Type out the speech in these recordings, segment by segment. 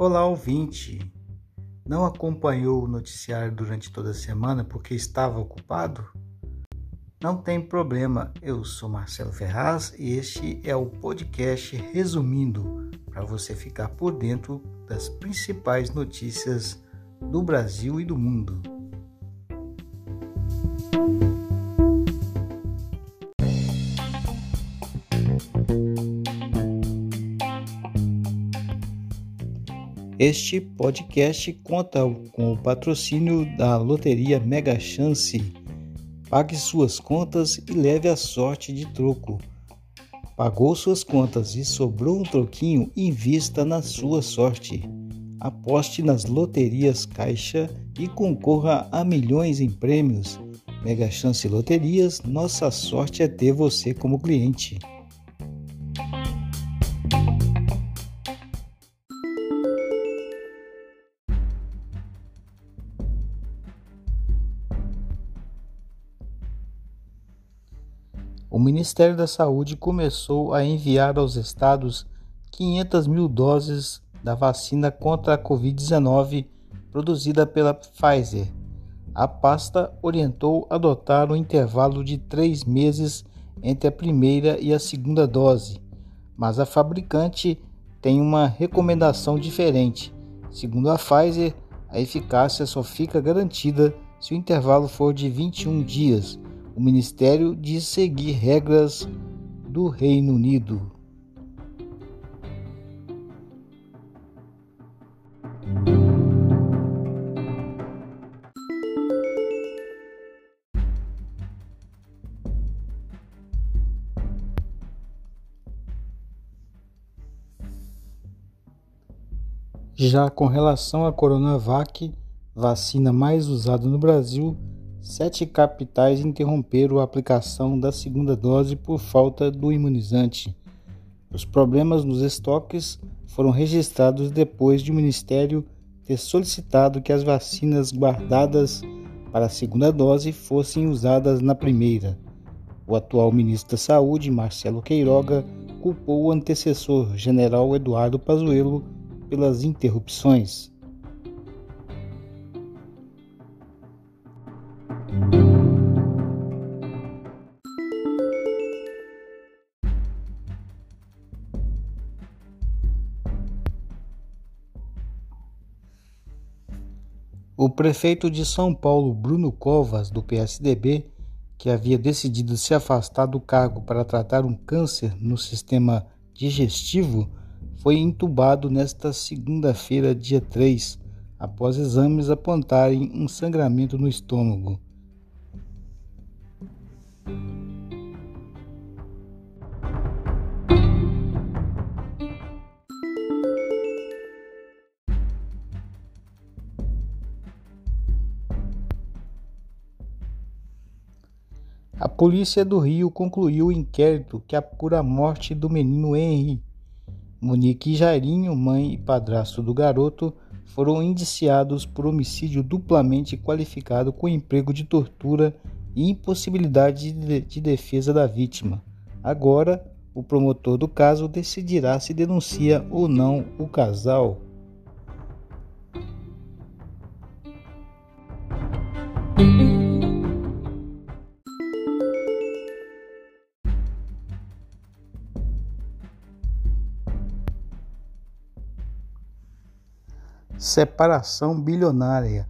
Olá, ouvinte! Não acompanhou o noticiário durante toda a semana porque estava ocupado? Não tem problema, eu sou Marcelo Ferraz e este é o podcast Resumindo para você ficar por dentro das principais notícias do Brasil e do mundo. Este podcast conta com o patrocínio da loteria Mega Chance. Pague suas contas e leve a sorte de troco. Pagou suas contas e sobrou um troquinho, invista na sua sorte. Aposte nas loterias Caixa e concorra a milhões em prêmios. Mega Chance Loterias, nossa sorte é ter você como cliente. O Ministério da Saúde começou a enviar aos estados 500 mil doses da vacina contra a Covid-19 produzida pela Pfizer. A pasta orientou adotar um intervalo de três meses entre a primeira e a segunda dose, mas a fabricante tem uma recomendação diferente. Segundo a Pfizer, a eficácia só fica garantida se o intervalo for de 21 dias o ministério diz seguir regras do Reino Unido. Já com relação à Coronavac, vacina mais usada no Brasil, Sete capitais interromperam a aplicação da segunda dose por falta do imunizante. Os problemas nos estoques foram registrados depois de o Ministério ter solicitado que as vacinas guardadas para a segunda dose fossem usadas na primeira. O atual ministro da Saúde, Marcelo Queiroga, culpou o antecessor, general Eduardo Pazuello, pelas interrupções. Prefeito de São Paulo, Bruno Covas, do PSDB, que havia decidido se afastar do cargo para tratar um câncer no sistema digestivo, foi entubado nesta segunda-feira, dia 3, após exames apontarem um sangramento no estômago. Polícia do Rio concluiu o inquérito que apura a morte do menino Henry. Monique e Jairinho, mãe e padrasto do garoto, foram indiciados por homicídio duplamente qualificado com emprego de tortura e impossibilidade de defesa da vítima. Agora, o promotor do caso decidirá se denuncia ou não o casal. Separação bilionária.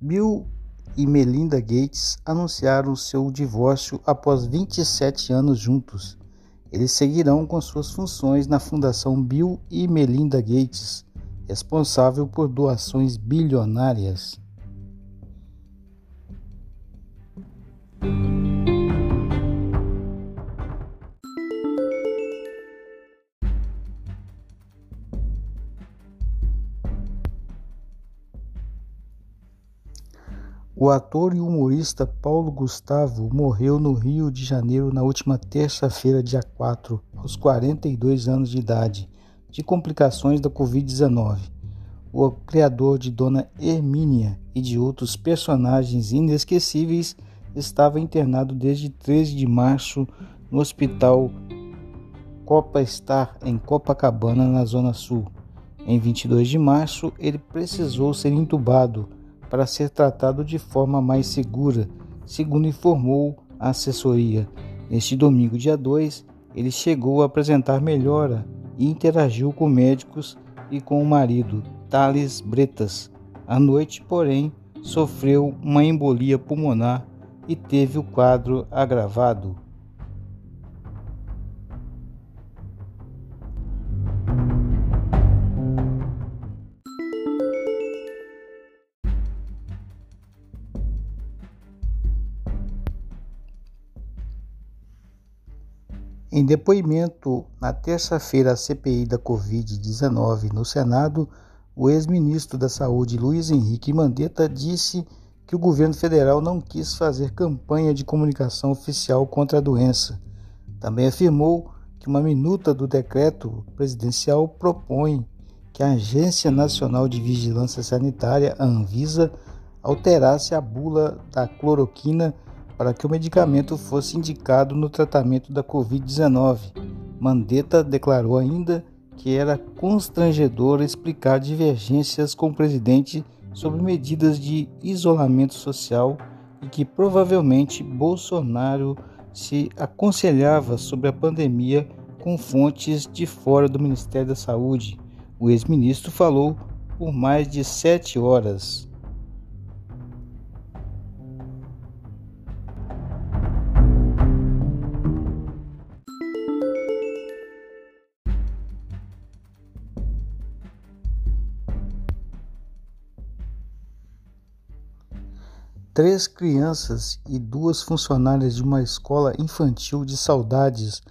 Bill e Melinda Gates anunciaram seu divórcio após 27 anos juntos. Eles seguirão com suas funções na Fundação Bill e Melinda Gates, responsável por doações bilionárias. O ator e humorista Paulo Gustavo morreu no Rio de Janeiro na última terça-feira, dia 4, aos 42 anos de idade, de complicações da Covid-19. O criador de Dona Hermínia e de outros personagens inesquecíveis estava internado desde 13 de março no Hospital Copa Star, em Copacabana, na Zona Sul. Em 22 de março, ele precisou ser entubado para ser tratado de forma mais segura, segundo informou a assessoria. Neste domingo, dia 2, ele chegou a apresentar melhora e interagiu com médicos e com o marido, Thales Bretas. À noite, porém, sofreu uma embolia pulmonar e teve o quadro agravado. Em depoimento na terça-feira à CPI da Covid-19 no Senado, o ex-ministro da Saúde Luiz Henrique Mandetta disse que o governo federal não quis fazer campanha de comunicação oficial contra a doença. Também afirmou que uma minuta do decreto presidencial propõe que a Agência Nacional de Vigilância Sanitária, a Anvisa, alterasse a bula da cloroquina para que o medicamento fosse indicado no tratamento da Covid-19. Mandetta declarou ainda que era constrangedor explicar divergências com o presidente sobre medidas de isolamento social e que provavelmente Bolsonaro se aconselhava sobre a pandemia com fontes de fora do Ministério da Saúde. O ex-ministro falou por mais de sete horas. Três crianças e duas funcionárias de uma escola infantil de saudades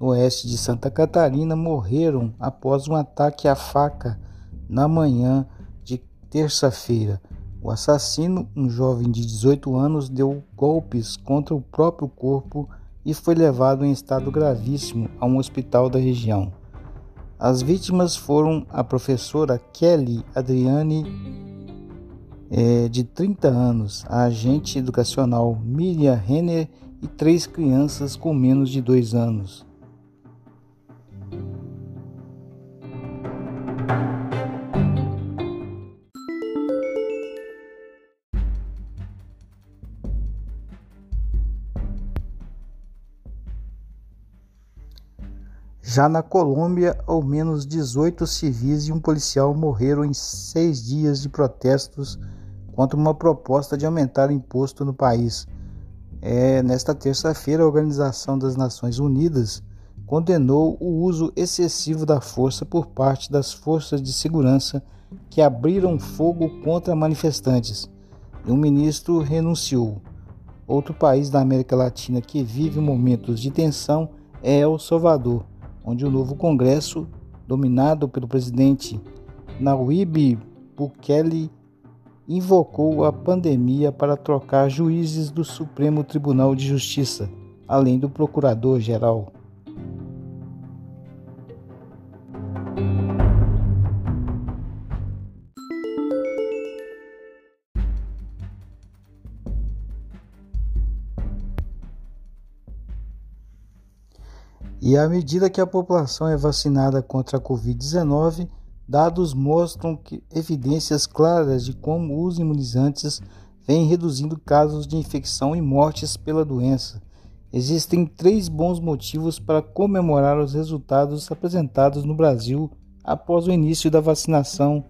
no oeste de Santa Catarina morreram após um ataque à faca na manhã de terça-feira. O assassino, um jovem de 18 anos, deu golpes contra o próprio corpo e foi levado em estado gravíssimo a um hospital da região. As vítimas foram a professora Kelly Adriane é, de 30 anos, a agente educacional Miriam Renner e três crianças com menos de dois anos. Já na Colômbia, ao menos 18 civis e um policial morreram em seis dias de protestos contra uma proposta de aumentar o imposto no país. É, nesta terça-feira, a Organização das Nações Unidas condenou o uso excessivo da força por parte das forças de segurança que abriram fogo contra manifestantes. E um ministro renunciou. Outro país da América Latina que vive momentos de tensão é El Salvador, onde o novo Congresso, dominado pelo presidente Nayib Bukele, invocou a pandemia para trocar juízes do Supremo Tribunal de Justiça, além do Procurador-Geral. E à medida que a população é vacinada contra a Covid-19, Dados mostram que evidências claras de como os imunizantes vêm reduzindo casos de infecção e mortes pela doença. Existem três bons motivos para comemorar os resultados apresentados no Brasil após o início da vacinação.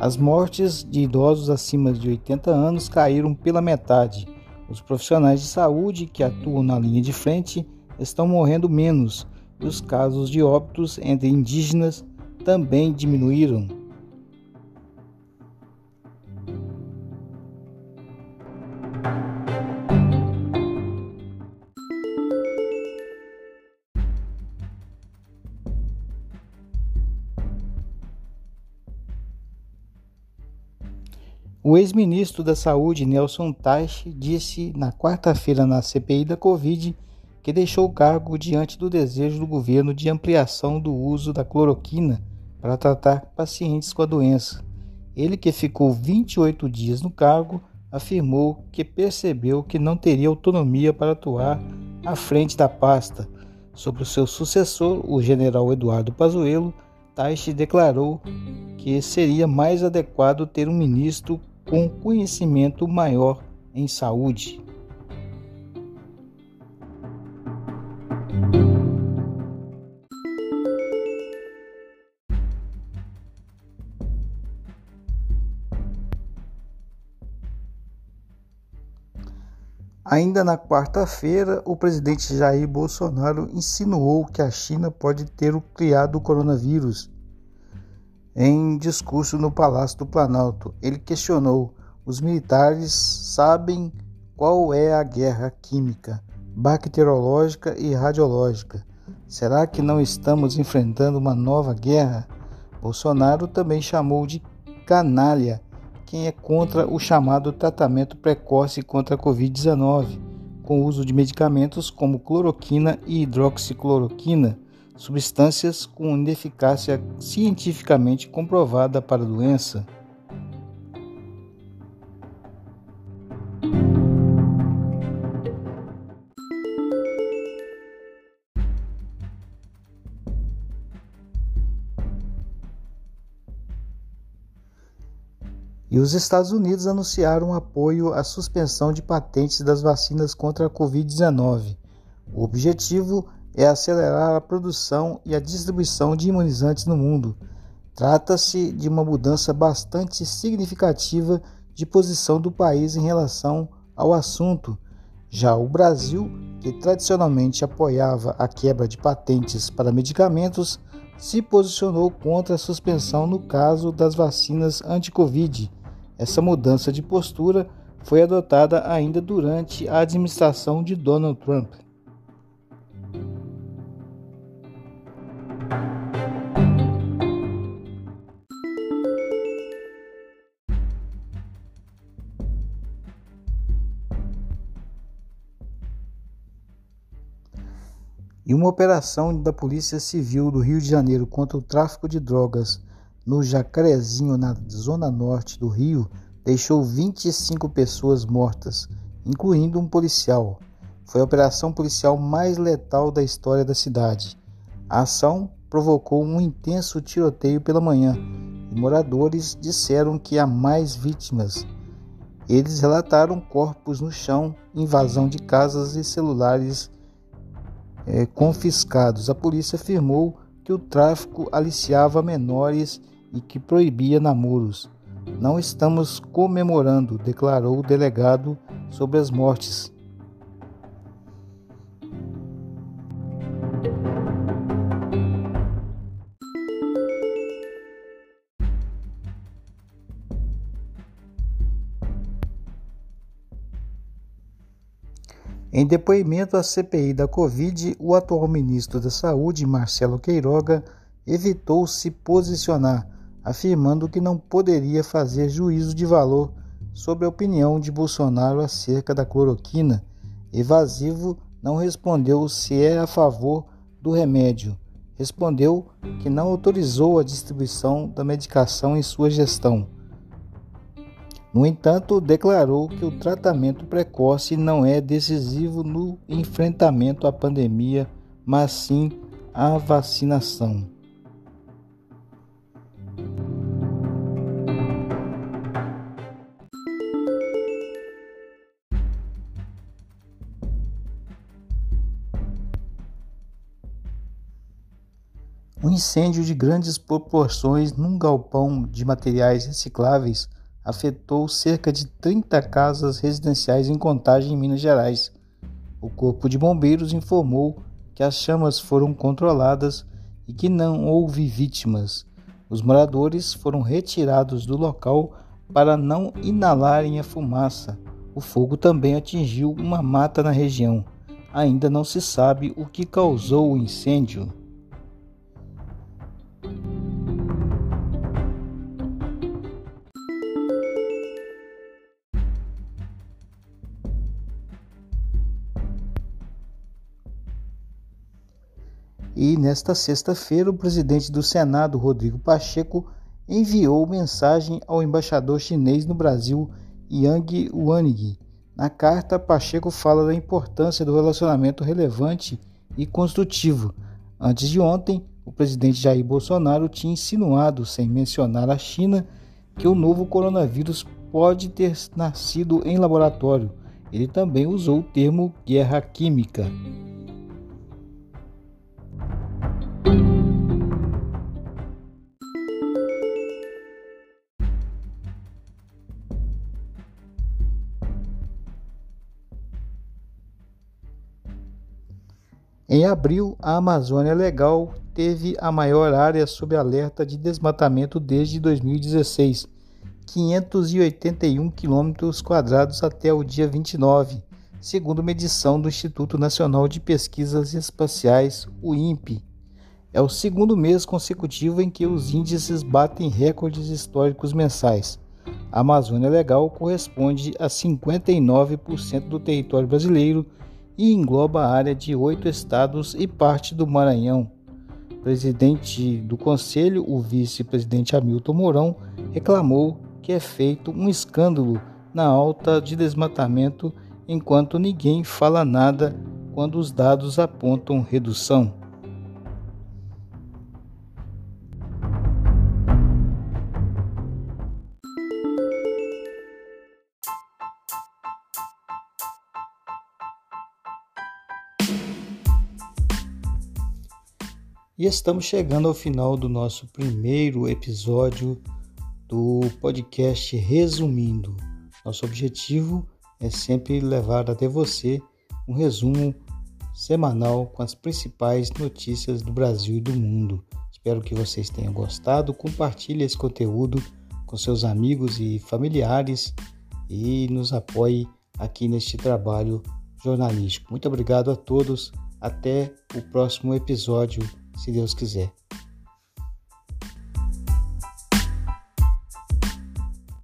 As mortes de idosos acima de 80 anos caíram pela metade. Os profissionais de saúde que atuam na linha de frente estão morrendo menos e os casos de óbitos entre indígenas também diminuíram. O ex-ministro da Saúde, Nelson Teich, disse na quarta-feira na CPI da Covid que deixou o cargo diante do desejo do governo de ampliação do uso da cloroquina para tratar pacientes com a doença. Ele, que ficou 28 dias no cargo, afirmou que percebeu que não teria autonomia para atuar à frente da pasta. Sobre o seu sucessor, o general Eduardo Pazuello, Taishi declarou que seria mais adequado ter um ministro com conhecimento maior em saúde. Ainda na quarta-feira, o presidente Jair Bolsonaro insinuou que a China pode ter criado o coronavírus. Em discurso no Palácio do Planalto, ele questionou: os militares sabem qual é a guerra química, bacteriológica e radiológica. Será que não estamos enfrentando uma nova guerra? Bolsonaro também chamou de canalha quem é contra o chamado tratamento precoce contra a Covid-19, com o uso de medicamentos como cloroquina e hidroxicloroquina, substâncias com ineficácia cientificamente comprovada para a doença. E os Estados Unidos anunciaram apoio à suspensão de patentes das vacinas contra a Covid-19. O objetivo é acelerar a produção e a distribuição de imunizantes no mundo. Trata-se de uma mudança bastante significativa de posição do país em relação ao assunto. Já o Brasil, que tradicionalmente apoiava a quebra de patentes para medicamentos, se posicionou contra a suspensão no caso das vacinas anti-Covid essa mudança de postura foi adotada ainda durante a administração de Donald Trump. E uma operação da Polícia Civil do Rio de Janeiro contra o tráfico de drogas no Jacarezinho, na zona norte do Rio, deixou 25 pessoas mortas, incluindo um policial. Foi a operação policial mais letal da história da cidade. A ação provocou um intenso tiroteio pela manhã e moradores disseram que há mais vítimas. Eles relataram corpos no chão, invasão de casas e celulares é, confiscados. A polícia afirmou que o tráfico aliciava menores e que proibia namoros. Não estamos comemorando, declarou o delegado sobre as mortes. Em depoimento à CPI da Covid, o atual ministro da Saúde, Marcelo Queiroga, evitou se posicionar afirmando que não poderia fazer juízo de valor sobre a opinião de Bolsonaro acerca da cloroquina. Evasivo não respondeu se é a favor do remédio. Respondeu que não autorizou a distribuição da medicação em sua gestão. No entanto, declarou que o tratamento precoce não é decisivo no enfrentamento à pandemia, mas sim a vacinação. Um incêndio de grandes proporções num galpão de materiais recicláveis afetou cerca de 30 casas residenciais em Contagem, em Minas Gerais. O Corpo de Bombeiros informou que as chamas foram controladas e que não houve vítimas. Os moradores foram retirados do local para não inalarem a fumaça. O fogo também atingiu uma mata na região. Ainda não se sabe o que causou o incêndio. E nesta sexta-feira, o presidente do Senado, Rodrigo Pacheco, enviou mensagem ao embaixador chinês no Brasil, Yang Waning. Na carta, Pacheco fala da importância do relacionamento relevante e construtivo. Antes de ontem, o presidente Jair Bolsonaro tinha insinuado, sem mencionar a China, que o novo coronavírus pode ter nascido em laboratório. Ele também usou o termo guerra química. Em abril, a Amazônia Legal teve a maior área sob alerta de desmatamento desde 2016, 581 quilômetros quadrados até o dia 29, segundo medição do Instituto Nacional de Pesquisas Espaciais, o INPE. É o segundo mês consecutivo em que os índices batem recordes históricos mensais. A Amazônia Legal corresponde a 59% do território brasileiro e engloba a área de oito estados e parte do Maranhão. Presidente do Conselho, o vice-presidente Hamilton Mourão, reclamou que é feito um escândalo na alta de desmatamento enquanto ninguém fala nada quando os dados apontam redução. E estamos chegando ao final do nosso primeiro episódio do podcast Resumindo. Nosso objetivo é sempre levar até você um resumo semanal com as principais notícias do Brasil e do mundo. Espero que vocês tenham gostado. Compartilhe esse conteúdo com seus amigos e familiares e nos apoie aqui neste trabalho jornalístico. Muito obrigado a todos. Até o próximo episódio se Deus quiser.